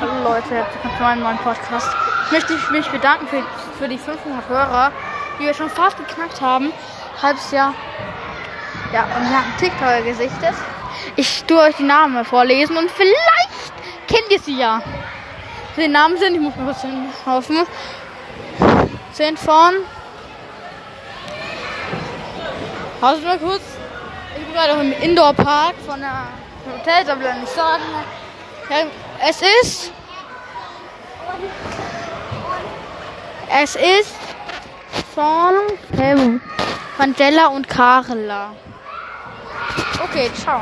Hallo Leute, herzlich willkommen zu meinem neuen Podcast. Ich möchte mich bedanken für, für die 500 Hörer, die wir schon fast geknackt haben. Halbes Jahr. Ja, und wir haben TikToker gesichtet. Ich tue euch die Namen vorlesen und vielleicht kennt ihr sie ja. Die Namen sind, ich muss mal kurz hoffen, sind von. Pause mal kurz. Ich bin gerade auch im Indoor-Park von der ich nicht sagen. Es ist. Es ist von Vandella und Carla. Okay, ciao.